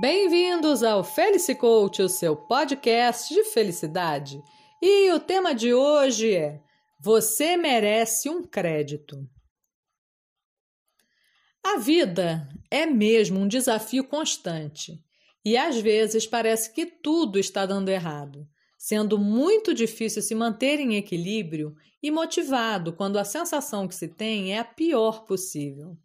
Bem-vindos ao Felice Coach, o seu podcast de felicidade. E o tema de hoje é: Você merece um crédito. A vida é mesmo um desafio constante e às vezes parece que tudo está dando errado, sendo muito difícil se manter em equilíbrio e motivado quando a sensação que se tem é a pior possível.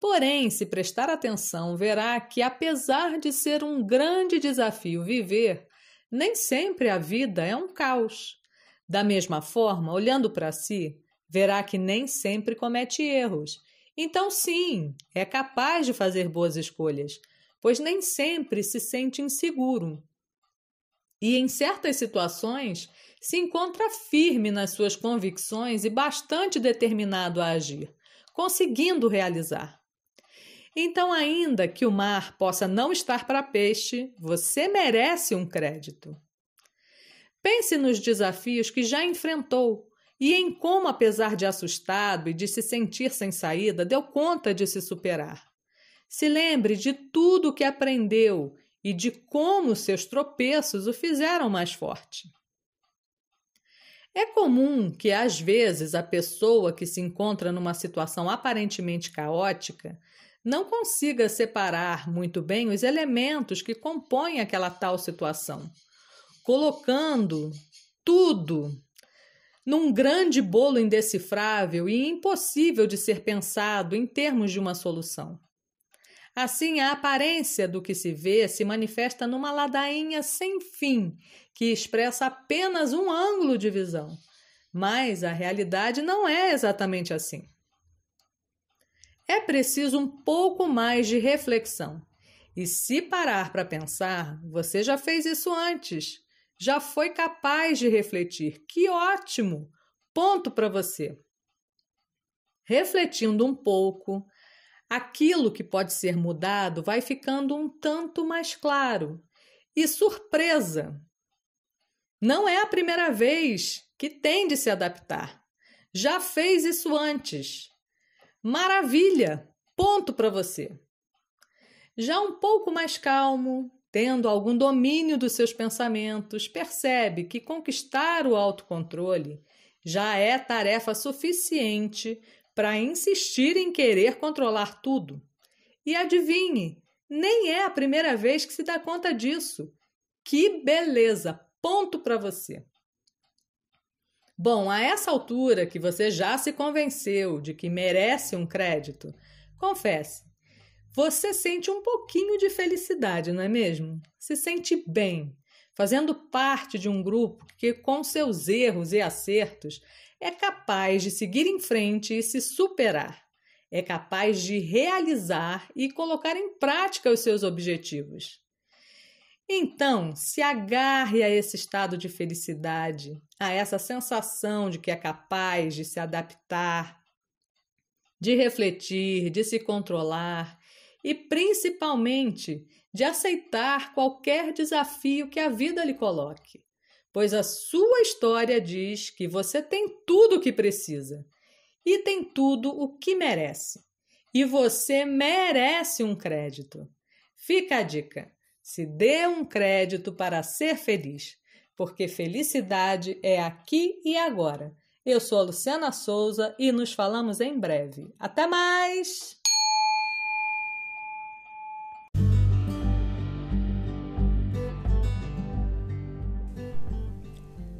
Porém, se prestar atenção, verá que, apesar de ser um grande desafio viver, nem sempre a vida é um caos. Da mesma forma, olhando para si, verá que nem sempre comete erros. Então, sim, é capaz de fazer boas escolhas, pois nem sempre se sente inseguro. E em certas situações, se encontra firme nas suas convicções e bastante determinado a agir, conseguindo realizar. Então, ainda que o mar possa não estar para peixe, você merece um crédito. Pense nos desafios que já enfrentou e em como, apesar de assustado e de se sentir sem saída, deu conta de se superar. Se lembre de tudo o que aprendeu e de como seus tropeços o fizeram mais forte. É comum que, às vezes, a pessoa que se encontra numa situação aparentemente caótica não consiga separar muito bem os elementos que compõem aquela tal situação, colocando tudo num grande bolo indecifrável e impossível de ser pensado em termos de uma solução. Assim, a aparência do que se vê se manifesta numa ladainha sem fim, que expressa apenas um ângulo de visão. Mas a realidade não é exatamente assim. É preciso um pouco mais de reflexão. E se parar para pensar, você já fez isso antes. Já foi capaz de refletir. Que ótimo! Ponto para você. Refletindo um pouco, aquilo que pode ser mudado vai ficando um tanto mais claro. E surpresa! Não é a primeira vez que tem de se adaptar. Já fez isso antes. Maravilha! Ponto para você. Já um pouco mais calmo, tendo algum domínio dos seus pensamentos, percebe que conquistar o autocontrole já é tarefa suficiente para insistir em querer controlar tudo. E adivinhe, nem é a primeira vez que se dá conta disso. Que beleza! Ponto para você. Bom, a essa altura que você já se convenceu de que merece um crédito, confesse, você sente um pouquinho de felicidade, não é mesmo? Se sente bem, fazendo parte de um grupo que, com seus erros e acertos, é capaz de seguir em frente e se superar. É capaz de realizar e colocar em prática os seus objetivos. Então, se agarre a esse estado de felicidade, a essa sensação de que é capaz de se adaptar, de refletir, de se controlar e principalmente de aceitar qualquer desafio que a vida lhe coloque, pois a sua história diz que você tem tudo o que precisa e tem tudo o que merece. E você merece um crédito. Fica a dica. Se dê um crédito para ser feliz, porque felicidade é aqui e agora. Eu sou a Luciana Souza e nos falamos em breve. Até mais!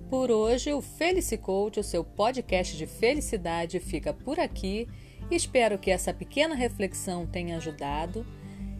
Por hoje, o Felice Coach, o seu podcast de felicidade, fica por aqui. Espero que essa pequena reflexão tenha ajudado.